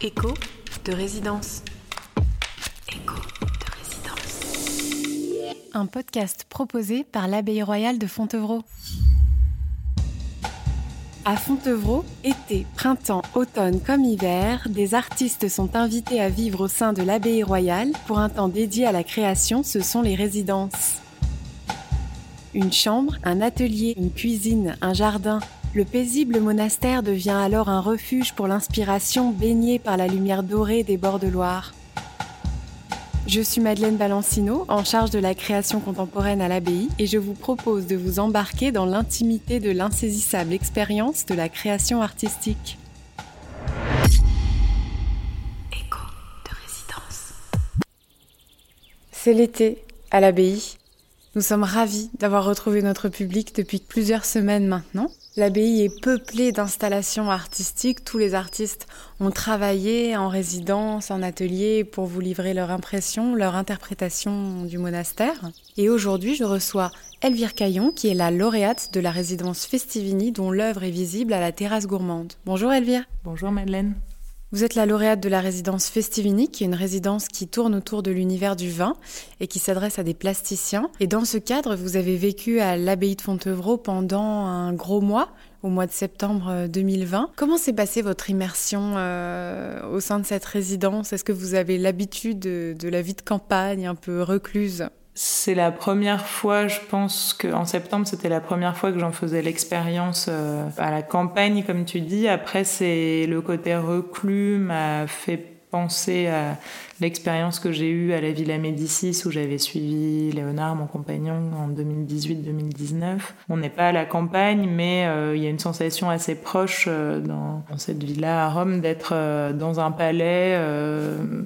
Écho de résidence. Écho de résidence. Un podcast proposé par l'Abbaye royale de Fontevraud. À Fontevraud, été, printemps, automne comme hiver, des artistes sont invités à vivre au sein de l'Abbaye royale pour un temps dédié à la création, ce sont les résidences. Une chambre, un atelier, une cuisine, un jardin, le paisible monastère devient alors un refuge pour l'inspiration baignée par la lumière dorée des bords de Loire. Je suis Madeleine Balancino, en charge de la création contemporaine à l'abbaye, et je vous propose de vous embarquer dans l'intimité de l'insaisissable expérience de la création artistique. Écho de résidence. C'est l'été à l'abbaye. Nous sommes ravis d'avoir retrouvé notre public depuis plusieurs semaines maintenant. L'abbaye est peuplée d'installations artistiques. Tous les artistes ont travaillé en résidence, en atelier pour vous livrer leur impression, leur interprétation du monastère. Et aujourd'hui, je reçois Elvire Caillon, qui est la lauréate de la résidence Festivini, dont l'œuvre est visible à la terrasse gourmande. Bonjour Elvire. Bonjour Madeleine. Vous êtes la lauréate de la résidence Festivini, qui est une résidence qui tourne autour de l'univers du vin et qui s'adresse à des plasticiens. Et dans ce cadre, vous avez vécu à l'abbaye de Fontevraud pendant un gros mois, au mois de septembre 2020. Euh, Comment s'est passée votre immersion euh, au sein de cette résidence? Est-ce que vous avez l'habitude de la vie de campagne un peu recluse? C'est la première fois, je pense qu'en septembre, c'était la première fois que j'en faisais l'expérience euh, à la campagne, comme tu dis. Après, c'est le côté reclus m'a fait penser à l'expérience que j'ai eue à la Villa Médicis où j'avais suivi Léonard, mon compagnon, en 2018-2019. On n'est pas à la campagne, mais euh, il y a une sensation assez proche euh, dans, cette villa à Rome d'être euh, dans un palais,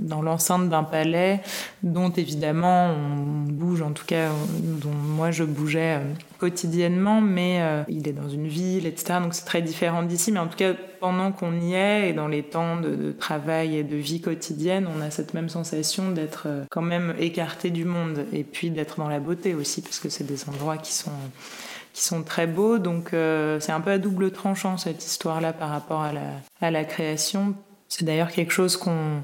dans l'enceinte d'un palais, dont évidemment on bouge, en tout cas dont moi je bougeais quotidiennement, mais il est dans une ville, etc. Donc c'est très différent d'ici, mais en tout cas pendant qu'on y est et dans les temps de, de travail et de vie quotidienne, on a cette même sensation d'être euh, quand même écarté du monde et puis d'être dans la beauté aussi parce que c'est des endroits qui sont qui sont très beaux. Donc euh, c'est un peu à double tranchant cette histoire là par rapport à la, à la création. C'est d'ailleurs quelque chose qu'on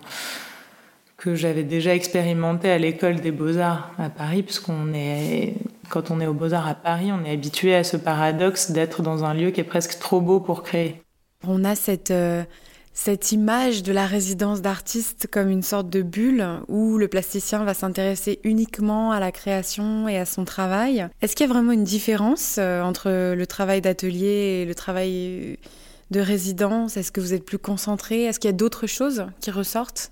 que j'avais déjà expérimenté à l'école des beaux-arts à Paris puisqu'on est quand on est aux beaux-arts à Paris on est habitué à ce paradoxe d'être dans un lieu qui est presque trop beau pour créer. On a cette euh cette image de la résidence d'artiste comme une sorte de bulle où le plasticien va s'intéresser uniquement à la création et à son travail. Est-ce qu'il y a vraiment une différence euh, entre le travail d'atelier et le travail de résidence? Est-ce que vous êtes plus concentré? Est-ce qu'il y a d'autres choses qui ressortent?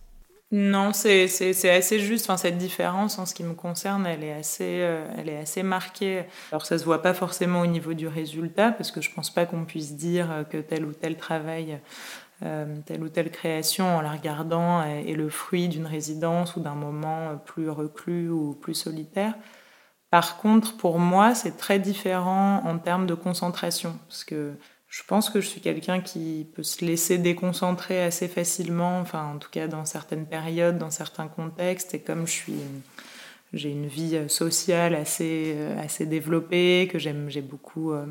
Non, c'est assez juste. Enfin, cette différence, en ce qui me concerne, elle est assez, euh, elle est assez marquée. Alors, ça se voit pas forcément au niveau du résultat, parce que je pense pas qu'on puisse dire que tel ou tel travail telle ou telle création en la regardant est, le fruit d'une résidence ou d'un moment plus reclus ou plus solitaire. Par contre, pour moi, c'est très différent en termes de concentration, parce que je pense que je suis quelqu'un qui peut se laisser déconcentrer assez facilement, enfin en tout cas dans certaines périodes, dans certains contextes, et comme je suis j'ai une vie euh, sociale assez, euh, assez développée, que j'aime beaucoup, euh,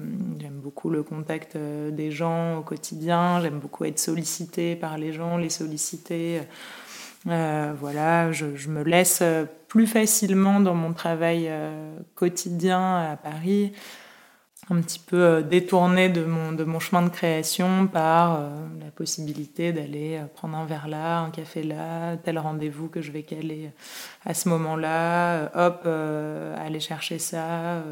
beaucoup le contact des gens au quotidien, j'aime beaucoup être sollicitée par les gens, les solliciter. Voilà, je, me laisse plus facilement dans mon travail quotidien à Paris un petit peu euh, détourné de mon, de mon chemin de création par euh, la possibilité d'aller euh, prendre un verre là, un café là, tel rendez-vous que je vais caler à ce moment-là, hop, aller chercher ça,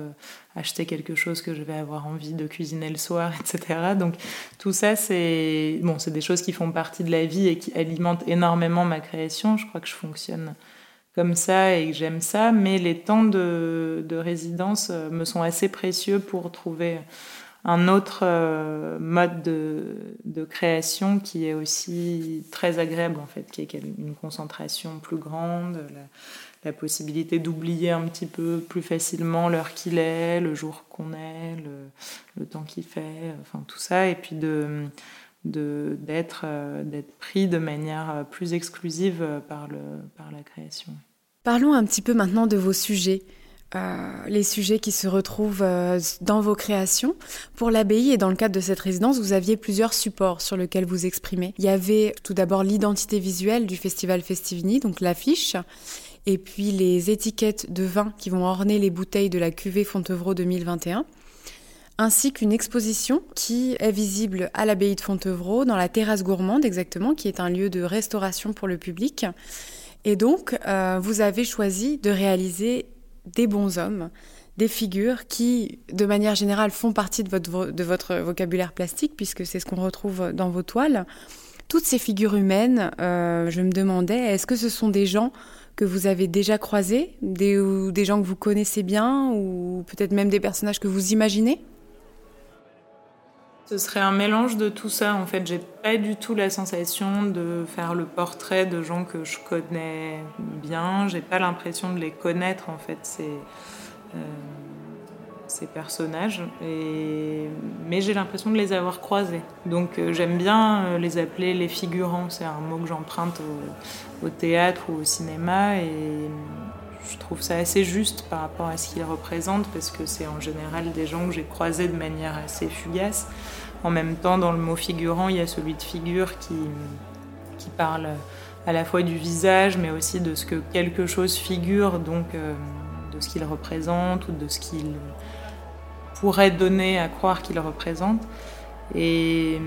acheter quelque chose que je vais avoir envie de cuisiner le soir, etc. Donc tout ça, c'est bon, c'est des choses qui font partie de la vie et qui alimentent énormément ma création. Je crois que je fonctionne comme ça et que j'aime ça, mais les temps de, de, résidence euh, me sont assez précieux pour trouver un autre euh, mode de, création qui est aussi très agréable en fait, qui est une concentration plus grande, la, la possibilité d'oublier un petit peu plus facilement l'heure qu'il est, le jour qu'on est, le, le temps qu'il fait, enfin tout ça, et puis de d'être euh, d'être pris de manière plus exclusive par, le, par la création. Parlons un petit peu maintenant de vos sujets. les sujets qui se retrouvent dans vos créations. Pour l'abbaye et dans le cadre de cette résidence, vous aviez plusieurs supports sur lesquels vous exprimez. Il y avait tout d'abord l'identité visuelle du festival Festivini, donc l'affiche, et puis les étiquettes de vin qui vont orner les bouteilles de la cuvée Fontevraud 2021 ainsi qu'une exposition qui est visible à l'abbaye de Fontevraud, dans la terrasse gourmande exactement, qui est un lieu de restauration pour le public. Et donc, euh, vous avez choisi de réaliser des bons hommes, des figures qui, de manière générale, font partie de votre, de votre vocabulaire plastique, puisque c'est ce qu'on retrouve dans vos toiles. Toutes ces figures humaines, euh, je me demandais, est-ce que ce sont des gens que vous avez déjà croisés, des, ou des gens que vous connaissez bien, ou peut-être même des personnages que vous imaginez? Ce serait un mélange de tout ça. En fait, j'ai pas du tout la sensation de faire le portrait de gens que je connais bien. J'ai pas l'impression de les connaître en fait ces, euh, ces personnages. Mais j'ai l'impression de les avoir croisés. Donc euh, j'aime bien euh, les appeler les figurants. C'est un mot que j'emprunte au, théâtre ou au cinéma et je trouve ça assez juste par rapport à ce qu'ils représentent parce que c'est en général des gens que j'ai croisés de manière assez fugace. En même temps, dans le mot figurant, il y a celui de figure qui, qui parle à la fois du visage, mais aussi de ce que quelque chose figure, donc euh, de ce qu'il représente ou de ce qu'il pourrait donner à croire qu'il représente. Et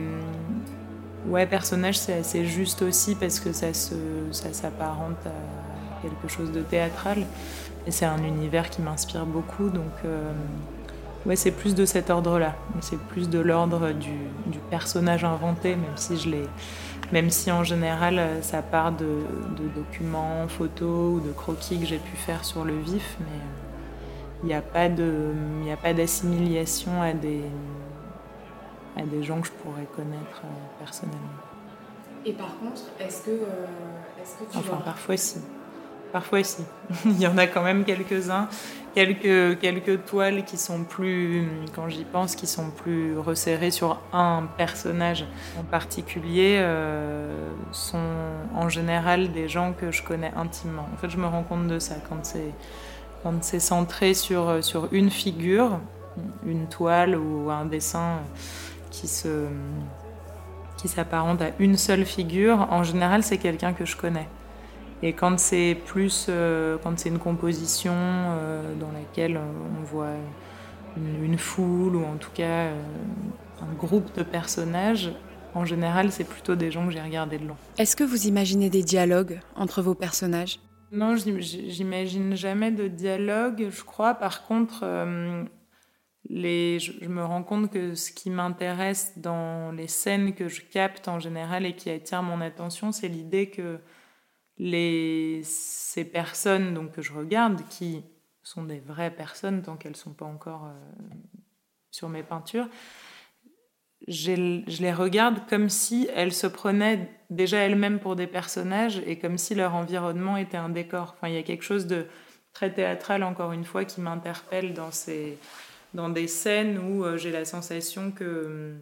ouais, personnage, c'est assez juste aussi parce que ça s'apparente ça à quelque chose de théâtral. Et c'est un univers qui m'inspire beaucoup. Donc, euh, ouais, c'est plus de cet ordre-là. C'est plus de l'ordre du, personnage inventé, même si je l'ai. Même si en général ça part de, documents, photos ou de croquis que j'ai pu faire sur le vif, mais euh, il n'y a pas de, il a pas d'assimilation à des, à des gens que je pourrais connaître euh, personnellement. Et par contre, est-ce que, est-ce que tu enfin parfois si. Parfois, si. Il y en a quand même quelques-uns. Quelques, toiles qui sont plus, quand j'y pense, qui sont plus resserrées sur un personnage en particulier, euh, sont en général des gens que je connais intimement. En fait, je me rends compte de ça quand c'est, centré sur, une figure, une toile ou un dessin qui s'apparente à une seule figure, en général, c'est quelqu'un que je connais. Et quand c'est plus, euh, quand c'est une composition euh, dans laquelle on voit une, foule ou en tout cas euh, un groupe de personnages, en général, c'est plutôt des gens que j'ai regardés de loin. Est-ce que vous imaginez des dialogues entre vos personnages? Non, j'imagine jamais de dialogue. Je crois, par contre, les, je, me rends compte que ce qui m'intéresse dans les scènes que je capte en général et qui attire mon attention, c'est l'idée que les, ces personnes donc, que je regarde, qui sont des vraies personnes tant qu'elles ne sont pas encore euh, sur mes peintures, je les regarde comme si elles se prenaient déjà elles-mêmes pour des personnages et comme si leur environnement était un décor. Enfin, il y a quelque chose de très théâtral, encore une fois, qui m'interpelle dans, dans des scènes où euh, j'ai la sensation que hum,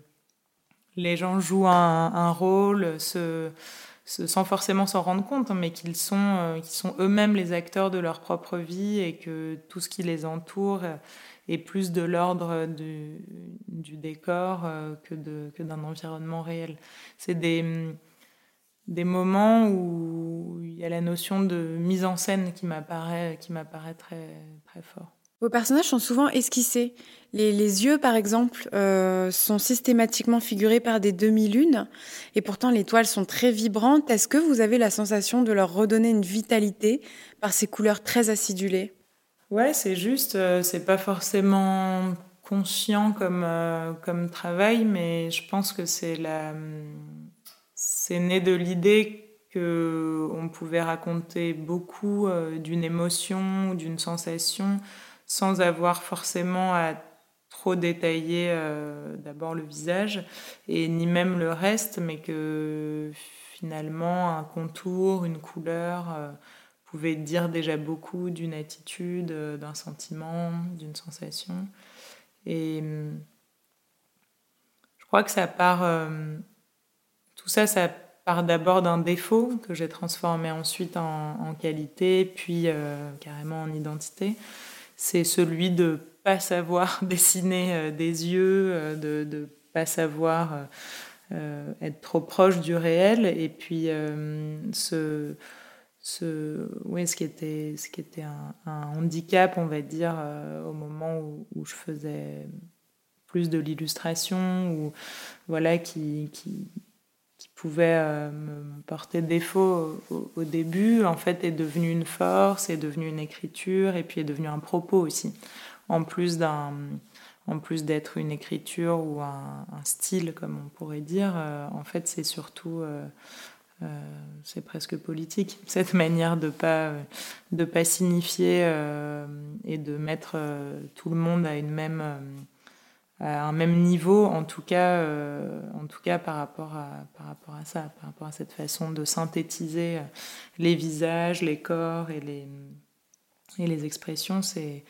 les gens jouent un, un rôle, se sans forcément s'en rendre compte, hein, mais qu'ils sont, euh, sont eux-mêmes les acteurs de leur propre vie et que tout ce qui les entoure est plus de l'ordre du, du, décor euh, que, d'un environnement réel. C'est des, des moments où il y a la notion de mise en scène qui m'apparaît, qui m'apparaît très, très fort. Vos personnages sont souvent esquissés. Les, yeux, par exemple, euh, sont systématiquement figurés par des demi-lunes, et pourtant les toiles sont très vibrantes. Est-ce que vous avez la sensation de leur redonner une vitalité par ces couleurs très acidulées? Ouais, c'est juste. Euh, c'est pas forcément conscient comme euh, comme travail, mais je pense que c'est la, né de l'idée que on pouvait raconter beaucoup d'une émotion ou d'une sensation sans avoir forcément à trop détailler euh, d'abord le visage et ni même le reste, mais que finalement un contour, une couleur euh, pouvait dire déjà beaucoup d'une attitude, euh, d'un sentiment, d'une sensation. Et hum, je crois que ça part, tout ça, ça part d'abord d'un défaut que j'ai transformé ensuite en, en qualité, puis carrément en identité c'est celui de pas savoir dessiner des yeux, de ne pas savoir être trop proche du réel, et puis ce, ce, ce qui était, ce qui était un, handicap, on va dire, au moment où, je faisais plus de l'illustration, ou voilà, qui pouvait euh, porter défaut au, début, en fait, est devenu une force, est devenu une écriture, et puis est devenu un propos aussi. En plus d'un, en plus d'être une écriture ou un, style, comme on pourrait dire, euh, en fait, c'est surtout, euh, c'est presque politique, cette manière de pas, de pas signifier et de mettre tout le monde à une même à un même niveau, en tout cas, euh, en tout cas par, rapport à, par rapport à ça, par rapport à cette façon de synthétiser les visages, les corps et les, et les expressions. C'est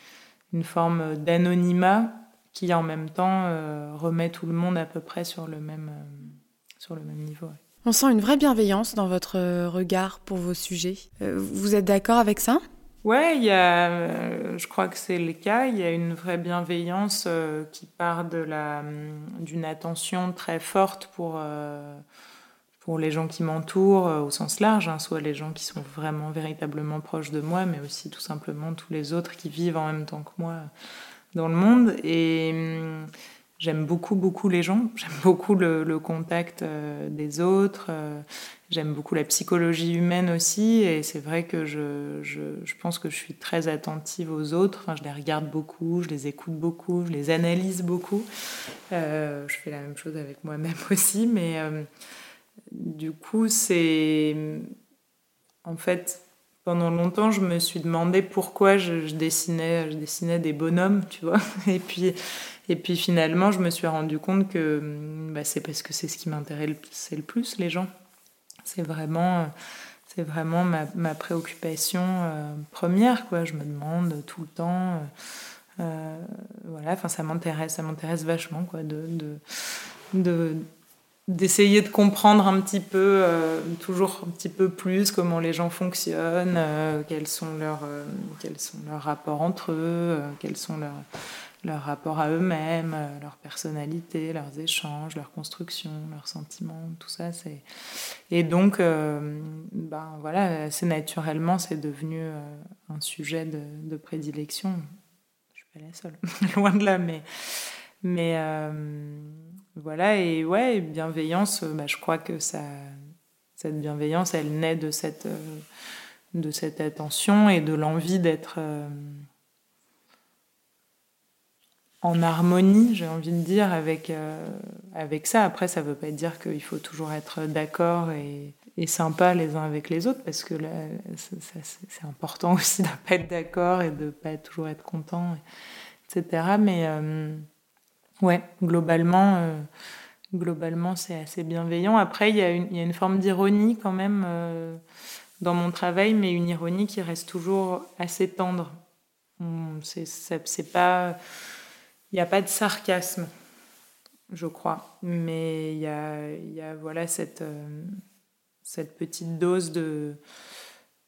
une forme d'anonymat qui, en même temps, euh, remet tout le monde à peu près sur le même, euh, sur le même niveau. On sent une vraie bienveillance dans votre regard pour vos sujets. vous êtes d'accord avec ça? Ouais, il y a, euh, je crois que c'est le cas. Il y a une vraie bienveillance euh, qui part de la, hum, d'une attention très forte pour, euh, pour les gens qui m'entourent au sens large, hein, soit les gens qui sont vraiment véritablement proches de moi, mais aussi tout simplement tous les autres qui vivent en même temps que moi dans le monde. Et hum, j'aime beaucoup, beaucoup les gens. J'aime beaucoup le, contact des autres. J'aime beaucoup la psychologie humaine aussi, et c'est vrai que je, je, pense que je suis très attentive aux autres. Enfin, je les regarde beaucoup, je les écoute beaucoup, je les analyse beaucoup. Euh, je fais la même chose avec moi-même aussi, mais euh, du coup, c'est. En fait, pendant longtemps, je me suis demandé pourquoi je, je, dessinais, je dessinais des bonhommes, tu vois. Et puis, et puis finalement, je me suis rendu compte que bah, c'est parce que c'est ce qui m'intéresse le plus, les gens. C'est vraiment, c'est vraiment ma, préoccupation euh, première. Quoi. Je me demande tout le temps. Euh, euh, voilà, enfin, ça m'intéresse, ça m'intéresse vachement quoi, de, de, de d'essayer de comprendre un petit peu, toujours un petit peu plus comment les gens fonctionnent, quels sont leurs, quels sont leurs rapports entre eux, quels sont leurs leur rapport à eux-mêmes, euh, leur personnalité, leurs échanges, leur construction, leurs sentiments, tout ça. C'est... Et donc, euh, ben voilà, assez naturellement, c'est devenu euh, un sujet de, prédilection. Je suis pas la seule, loin de là, mais, mais voilà. Et ouais, bienveillance, bah, je crois que ça, cette bienveillance, elle naît de cette, de cette attention et de l'envie d'être en harmonie, j'ai envie de dire, avec, euh, avec ça. Après, ça ne veut pas dire qu'il faut toujours être d'accord et, sympa les uns avec les autres, parce que c'est important aussi de ne pas être d'accord et de ne pas toujours être content, etc. Mais euh, ouais, globalement, euh, globalement c'est assez bienveillant. Après, il y, y, a une forme d'ironie quand même dans mon travail, mais une ironie qui reste toujours assez tendre. C'est pas il n'y a pas de sarcasme, je crois, mais il y a, voilà cette, euh, cette petite dose de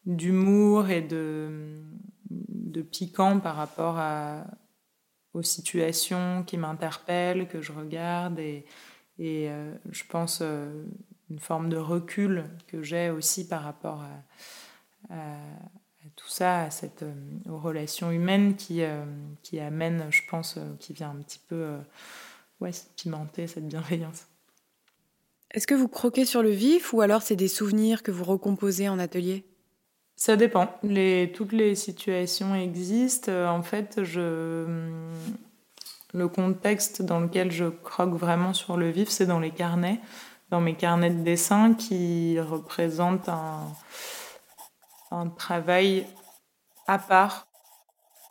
d'humour et de, de piquant par rapport à, aux situations qui m'interpellent, que je regarde, et, et euh, je pense euh, une forme de recul que j'ai aussi par rapport à, tout ça, à cette, euh, aux relations humaines qui, euh, qui amènent, je pense, euh, qui vient un petit peu ouais, pimenter cette bienveillance. Est-ce que vous croquez sur le vif ou alors c'est des souvenirs que vous recomposez en atelier? Ça dépend. Les, toutes les situations existent. En fait, je, le contexte dans lequel je croque vraiment sur le vif, c'est dans les carnets, dans mes carnets de dessin qui représentent un, un travail à part.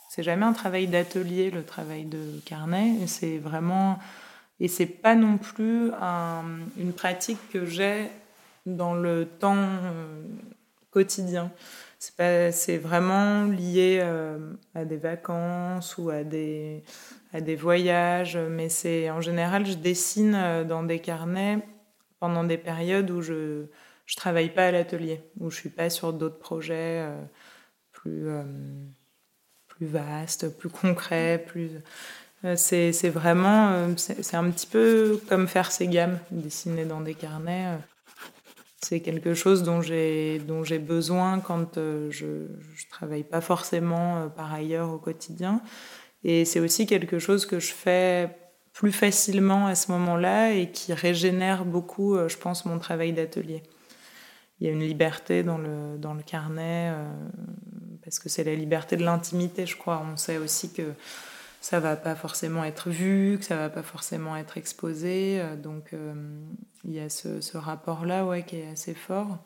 C'est jamais un travail d'atelier, le travail de carnet. C'est vraiment. Et c'est pas non plus une pratique que j'ai dans le temps euh, quotidien. C'est vraiment lié euh, à des vacances ou à des, à des voyages, mais c'est en général, je dessine euh, dans des carnets pendant des périodes où je, je travaille pas à l'atelier, où je suis pas sur d'autres projets euh, plus, euh, plus vaste, plus concret, plus. c'est vraiment. c'est un petit peu comme faire ses gammes, dessiner dans des carnets. C'est quelque chose dont j'ai dont j'ai besoin quand je ne travaille pas forcément par ailleurs au quotidien. Et c'est aussi quelque chose que je fais plus facilement à ce moment-là et qui régénère beaucoup, je pense, mon travail d'atelier il y a une liberté dans le, dans le carnet, euh, parce que c'est la liberté de l'intimité, je crois. On sait aussi que ça va pas forcément être vu, que ça va pas forcément être exposé. Euh, donc euh, il y a ce, ce rapport-là ouais, qui est assez fort.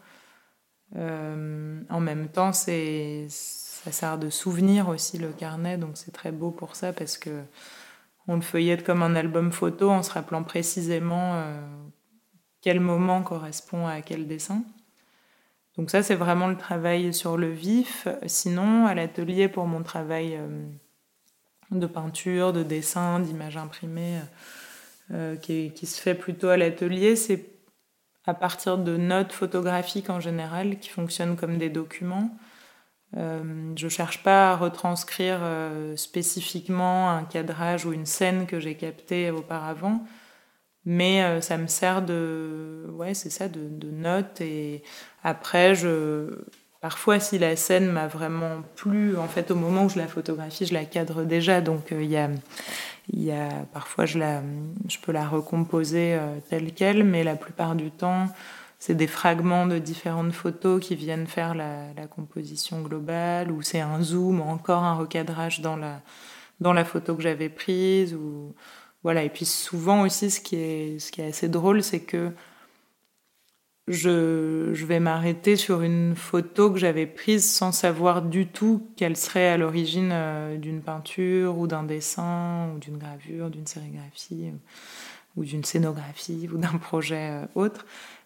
en même temps, c'est, ça sert de souvenir aussi le carnet, donc c'est très beau pour ça parce que on le feuillette comme un album photo en se rappelant précisément quel moment correspond à quel dessin. Donc ça, c'est vraiment le travail sur le vif. Sinon, à l'atelier, pour mon travail euh, de peinture, de dessin, d'image imprimée, euh, qui, se fait plutôt à l'atelier, c'est à partir de notes photographiques en général, qui fonctionnent comme des documents. Euh, je ne cherche pas à retranscrire spécifiquement un cadrage ou une scène que j'ai captée auparavant. Mais euh, ça me sert de, ouais, c'est ça, de, de notes. Et après, je, parfois, si la scène m'a vraiment plu, en fait, au moment où je la photographie, je la cadre déjà. Donc, euh, il y a, il y a, parfois, je, la, je peux la recomposer euh, telle qu'elle, mais la plupart du temps, c'est des fragments de différentes photos qui viennent faire la, composition globale, ou c'est un zoom, encore un recadrage dans la, dans la photo que j'avais prise, ou voilà, et puis souvent aussi, ce qui est, assez drôle, c'est que je, vais m'arrêter sur une photo que j'avais prise sans savoir du tout qu'elle serait à l'origine euh, d'une peinture ou d'un dessin ou d'une gravure, d'une sérigraphie ou d'une scénographie ou d'un projet euh, autre.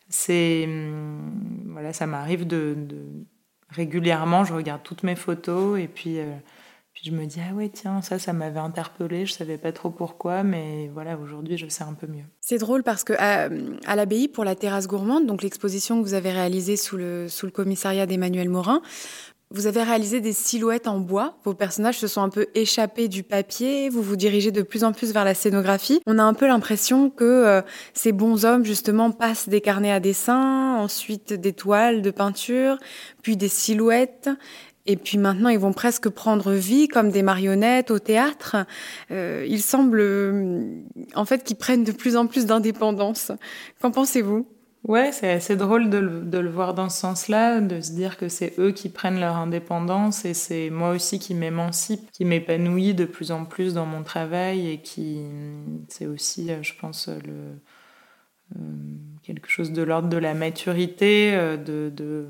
C'est hum, voilà, ça m'arrive de, de, régulièrement, je regarde toutes mes photos et puis euh, puis je me dis, ah ouais, tiens, ça, ça m'avait interpellé, je savais pas trop pourquoi, mais voilà, aujourd'hui, je sais un peu mieux. C'est drôle parce que à, l'abbaye, pour la terrasse gourmande, donc l'exposition que vous avez réalisée sous le, sous le commissariat d'Emmanuel Morin, vous avez réalisé des silhouettes en bois. Vos personnages se sont un peu échappés du papier. Vous vous dirigez de plus en plus vers la scénographie. On a un peu l'impression que euh, ces bons hommes, justement, passent des carnets à dessin, ensuite des toiles de peinture, puis des silhouettes. Et puis maintenant, ils vont presque prendre vie comme des marionnettes au théâtre. Euh, il semble, euh, en fait, qu'ils prennent de plus en plus d'indépendance. Qu'en pensez-vous? Ouais, c'est assez drôle de le, voir dans ce sens-là, de se dire que c'est eux qui prennent leur indépendance et c'est moi aussi qui m'émancipe, qui m'épanouit de plus en plus dans mon travail et qui, c'est aussi, euh, je pense, quelque chose de l'ordre de la maturité, de, de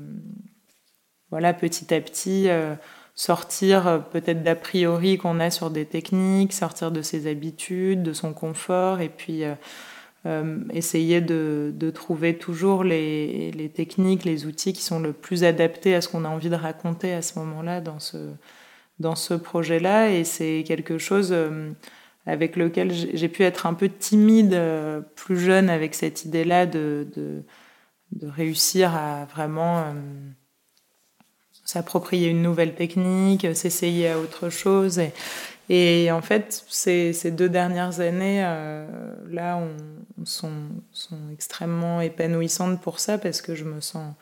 voilà, petit à petit, euh, sortir euh, peut-être d'a priori qu'on a sur des techniques, sortir de ses habitudes, de son confort, et puis euh, essayer de, trouver toujours les, techniques, les outils qui sont le plus adaptés à ce qu'on a envie de raconter à ce moment-là dans ce, dans ce projet-là. Et c'est quelque chose avec lequel j'ai pu être un peu timide plus jeune avec cette idée-là de, de, réussir à vraiment s'approprier une nouvelle technique, s'essayer à autre chose. Et, en fait, ces, ces, deux dernières années, euh, là, on, sont, sont, extrêmement épanouissantes pour ça parce que je me sens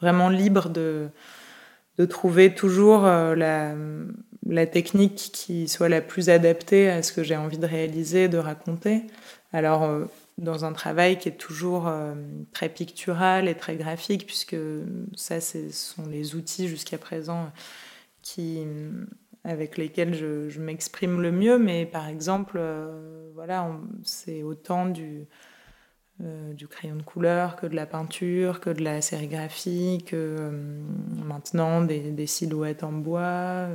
vraiment libre de, de trouver toujours euh, la, technique qui soit la plus adaptée à ce que j'ai envie de réaliser, de raconter. Alors, euh, dans un travail qui est toujours euh, très pictural et très graphique, puisque ça, ce sont les outils jusqu'à présent qui, avec lesquels je, m'exprime le mieux. Mais par exemple, euh, voilà, c'est autant du, euh, du crayon de couleur que de la peinture, que de la sérigraphie, que maintenant des, silhouettes en bois.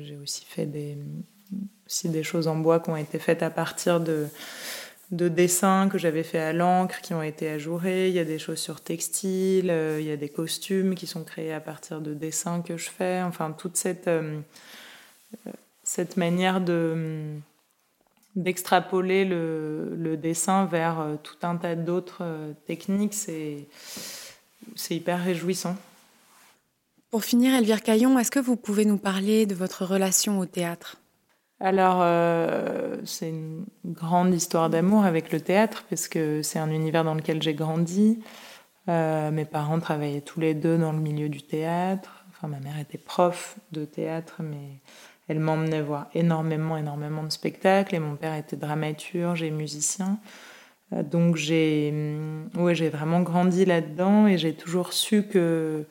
J'ai aussi fait aussi des choses en bois qui ont été faites à partir de de dessins que j'avais fait à l'encre qui ont été ajourés. Il y a des chaussures textiles, euh, il y a des costumes qui sont créés à partir de dessins que je fais. Enfin, toute cette, euh, cette manière de d'extrapoler le, dessin vers euh, tout un tas d'autres techniques, c'est hyper réjouissant. Pour finir, Elvire Caillon, est-ce que vous pouvez nous parler de votre relation au théâtre? Alors, euh, c'est une grande histoire d'amour avec le théâtre, parce que c'est un univers dans lequel j'ai grandi. Euh, mes parents travaillaient tous les deux dans le milieu du théâtre. Enfin, ma mère était prof de théâtre, mais elle m'emmenait voir énormément, énormément de spectacles. Et mon père était dramaturge et musicien. Euh, donc, j'ai ouais, j'ai vraiment grandi là-dedans et j'ai toujours su que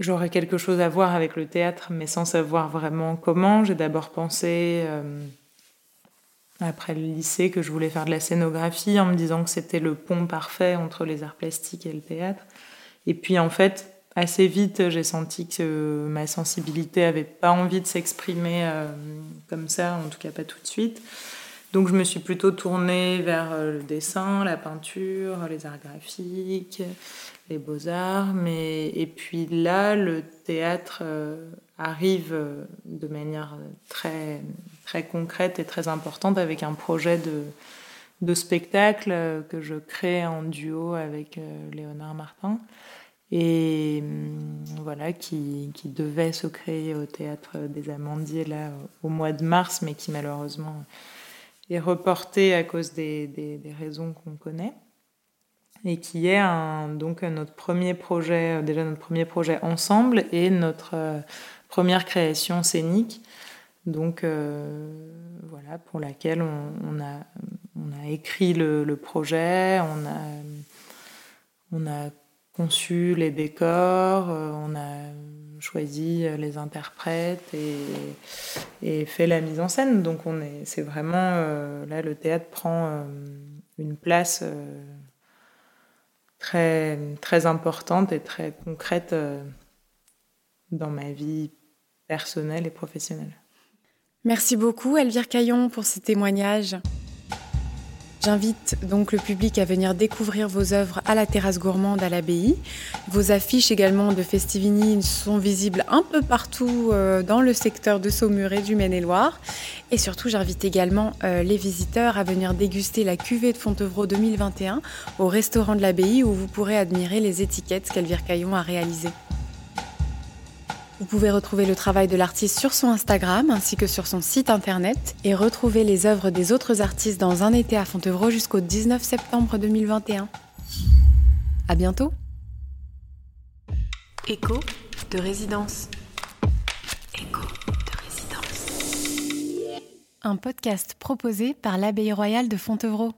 j'aurais quelque chose à voir avec le théâtre, mais sans savoir vraiment comment. J'ai d'abord pensé, euh, après le lycée, que je voulais faire de la scénographie, en me disant que c'était le pont parfait entre les arts plastiques et le théâtre. Et puis en fait, assez vite, j'ai senti que ma sensibilité avait pas envie de s'exprimer euh, comme ça, en tout cas pas tout de suite. Donc je me suis plutôt tournée vers euh, le dessin, la peinture, les arts graphiques, les beaux-arts. Mais... Et puis là, le théâtre euh, arrive euh, de manière très, très concrète et très importante avec un projet de, de spectacle que je crée en duo avec Léonard Martin. Et hum, voilà, qui, qui devait se créer au théâtre des Amandiers là, au mois de mars, mais qui malheureusement est reporté à cause des, des, raisons qu'on connaît et qui est donc notre premier projet, euh, déjà notre premier projet ensemble et notre euh, première création scénique. Donc euh, voilà, pour laquelle on, a, on a écrit le, le, projet, on a, on a conçu les décors, on a choisi euh, les interprètes et, fait la mise en scène. Donc on est, c'est vraiment euh, là le théâtre prend euh, une place très très importante et très concrète dans ma vie personnelle et professionnelle. Merci beaucoup Elvire Caillon pour ce témoignage. J'invite donc le public à venir découvrir vos œuvres à la terrasse gourmande à l'abbaye. Vos affiches également de Festivini sont visibles un peu partout euh, dans le secteur de Saumur et du Maine-et-Loire. Et surtout, j'invite également euh, les visiteurs à venir déguster la cuvée de Fontevraud 2021 au restaurant de l'abbaye où vous pourrez admirer les étiquettes qu'Elvire Caillon a réalisées. Vous pouvez retrouver le travail de l'artiste sur son Instagram ainsi que sur son site internet et retrouver les œuvres des autres artistes dans un été à Fontevraud jusqu'au 19 septembre 2021. À bientôt. Écho de résidence. Écho de résidence. Un podcast proposé par l'Abbaye royale de Fontevraud.